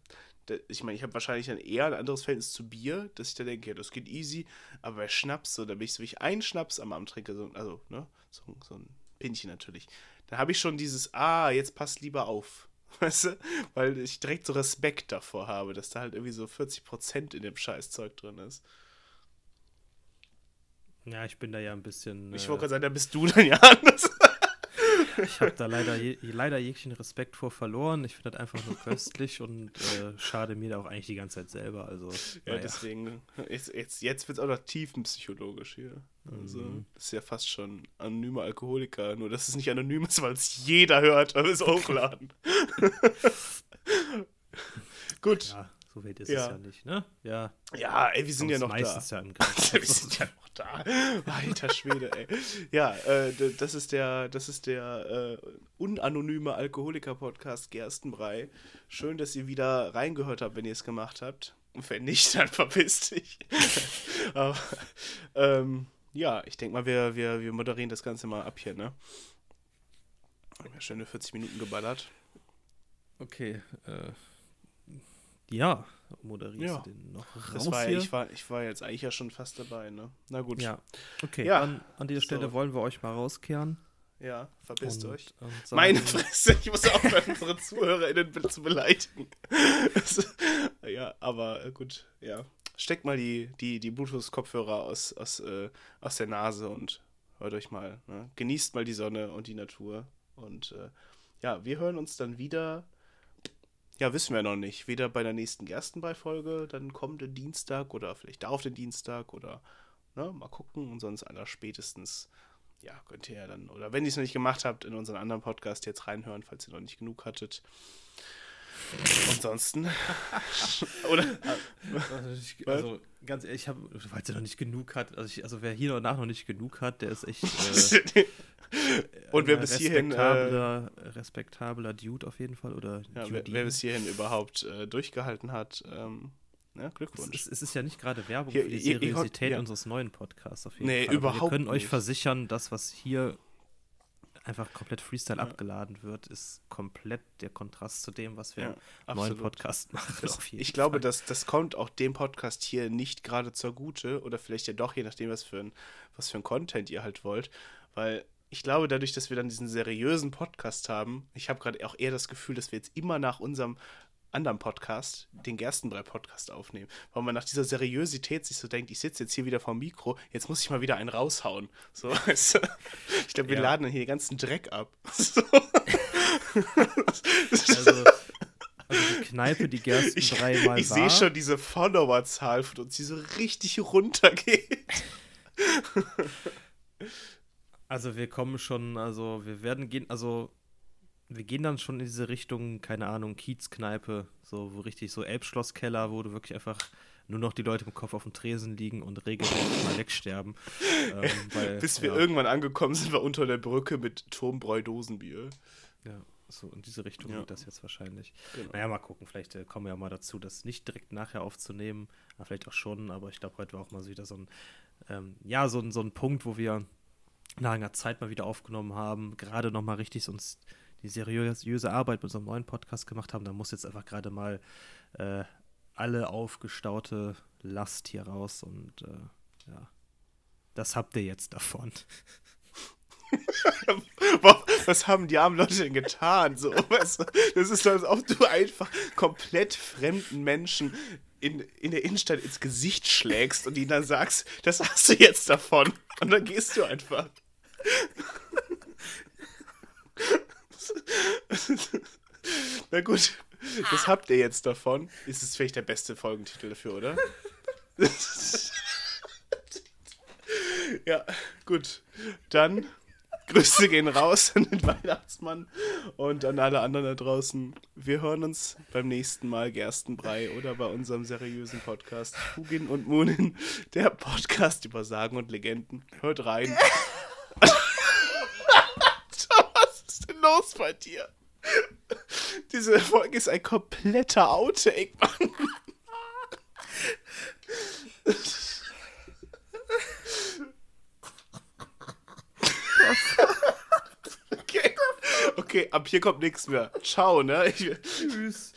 ich meine, ich habe wahrscheinlich dann eher ein anderes Verhältnis zu Bier, dass ich da denke, ja, das geht easy, aber bei Schnaps, so, da bin ich so, wie ich einen Schnaps am Abend trinke, so, also, ne, so, so ein Pinchen natürlich, da habe ich schon dieses, ah, jetzt passt lieber auf. <laughs> Weißt du? Weil ich direkt so Respekt davor habe, dass da halt irgendwie so 40% in dem Scheißzeug drin ist. Ja, ich bin da ja ein bisschen. Ich wollte gerade sagen, da bist du dann ja <laughs> anders. Ich habe da leider, je, leider jeglichen Respekt vor verloren. Ich finde das einfach nur köstlich und äh, schade mir da auch eigentlich die ganze Zeit selber. Also, ja, naja. deswegen, jetzt, jetzt, jetzt wird es auch noch tiefenpsychologisch hier. Also, mhm. das ist ja fast schon anonymer Alkoholiker, nur dass es nicht anonym ist, weil es jeder hört, weil wir es <laughs> hochladen. <laughs> Gut. Ja, so weit ist ja. es ja nicht, ne? Ja. Ja, ey, wir sind ja noch meistens da. Ja im <laughs> wir sind ja noch da. Alter Schwede, ey. Ja, äh, das ist der, das ist der äh, unanonyme Alkoholiker-Podcast Gerstenbrei. Schön, dass ihr wieder reingehört habt, wenn ihr es gemacht habt. Und wenn nicht, dann <laughs> verpisst dich. <laughs> Aber, ähm, ja, ich denke mal, wir, wir, wir moderieren das Ganze mal ab hier, ne? Haben ja schöne 40 Minuten geballert. Okay, äh, ja, moderierst ja. du den noch raus das war, hier? Ich, war, ich war jetzt eigentlich ja schon fast dabei, ne? Na gut. Ja, okay. Ja. An, an dieser Stelle so. wollen wir euch mal rauskehren. Ja, verpisst und, euch. Und Meine Fresse, ich muss aufhören, unsere ZuhörerInnen zu beleidigen. <laughs> ja, aber äh, gut, ja. Steckt mal die, die, die Bluetooth-Kopfhörer aus, aus, äh, aus der Nase und hört euch mal. Ne? Genießt mal die Sonne und die Natur. Und äh, ja, wir hören uns dann wieder ja, wissen wir noch nicht. Weder bei der nächsten Gerstenbei-Folge, dann kommende Dienstag oder vielleicht darauf den Dienstag oder ne, mal gucken und sonst aller spätestens, ja, könnt ihr ja dann, oder wenn ihr es noch nicht gemacht habt, in unseren anderen Podcast jetzt reinhören, falls ihr noch nicht genug hattet. Ansonsten. <laughs> oder? Also, also, ganz ehrlich, ich habe, falls er noch nicht genug hat, also, ich, also wer hier danach noch nicht genug hat, der ist echt. Äh, <laughs> Und wer bis hierhin. Respektabler, äh, respektabler Dude auf jeden Fall. Oder ja, wer, wer, bis hierhin überhaupt äh, durchgehalten hat, ähm, ja, Glückwunsch. Es, es, ist ja nicht gerade Werbung hier, für die Seriosität ja. unseres neuen Podcasts auf jeden nee, Fall. überhaupt wir können nicht. euch versichern, das, was hier einfach komplett Freestyle ja. abgeladen wird, ist komplett der Kontrast zu dem, was wir ja, im neuen Podcast machen. Das, ich glaube, dass das kommt auch dem Podcast hier nicht gerade zugute oder vielleicht ja doch, je nachdem, was für ein, was für ein Content ihr halt wollt, weil ich glaube, dadurch, dass wir dann diesen seriösen Podcast haben, ich habe gerade auch eher das Gefühl, dass wir jetzt immer nach unserem anderen Podcast, den Gerstenbrei-Podcast aufnehmen. Weil man nach dieser Seriosität sich so denkt, ich sitze jetzt hier wieder vor dem Mikro, jetzt muss ich mal wieder einen raushauen. So, <laughs> weißt du? Ich glaube, wir ja. laden dann hier den ganzen Dreck ab. <laughs> So. also, also die Kneipe, die Gerstenbrei ich, mal Ich sehe schon diese Followerzahl von uns, die so richtig runtergeht. Also wir kommen schon, also wir werden gehen, also wir gehen dann schon in diese Richtung, keine Ahnung, Kiezkneipe, so wo richtig so Elbschlosskeller, wo du wirklich einfach nur noch die Leute im Kopf auf dem Tresen liegen und regelmäßig mal wegsterben. <laughs> Ähm, weil, Bis wir ja. irgendwann angekommen sind, war unter der Brücke mit Turmbräu-Dosenbier. Ja, so in diese Richtung ja. geht das jetzt wahrscheinlich. Genau. Naja, mal gucken, vielleicht äh, kommen wir ja mal dazu, das nicht direkt nachher aufzunehmen, aber vielleicht auch schon, aber ich glaube, heute war auch mal wieder so ein, ähm, ja, so, so ein Punkt, wo wir nach einer Zeit mal wieder aufgenommen haben, gerade nochmal richtig uns die seriöse Arbeit mit unserem neuen Podcast gemacht haben, da muss jetzt einfach gerade mal äh, alle aufgestaute Last hier raus und äh, ja, das habt ihr jetzt davon. <laughs> Was haben die armen Leute denn getan? So, weißt du, das ist, als ob du einfach komplett fremden Menschen in, in der Innenstadt ins Gesicht schlägst und ihnen dann sagst, das hast du jetzt davon. Und dann gehst du einfach. <laughs> Na gut, das habt ihr jetzt davon. Ist es vielleicht der beste Folgentitel dafür, oder? <laughs> ja, gut. Dann Grüße gehen raus an den Weihnachtsmann und an alle anderen da draußen. Wir hören uns beim nächsten Mal Gerstenbrei oder bei unserem seriösen Podcast Hugin und Munin, der Podcast über Sagen und Legenden. Hört rein. Was ist denn los bei dir? Diese Folge ist ein kompletter Outtake, Mann. okay. okay, ab hier kommt nichts mehr. Ciao, ne? Ich, Tschüss.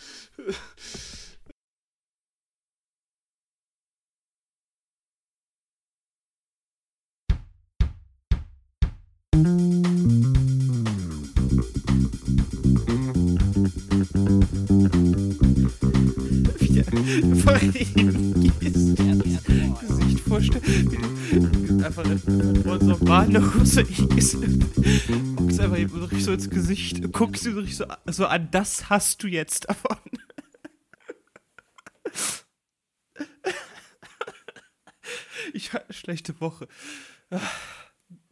Vor Gesicht vorstellen, wie du einfach vor so einem Bahnhof so guckst einfach ihm so ins Gesicht, guckst du so, so an, das hast du jetzt davon. Ich hatte eine schlechte Woche.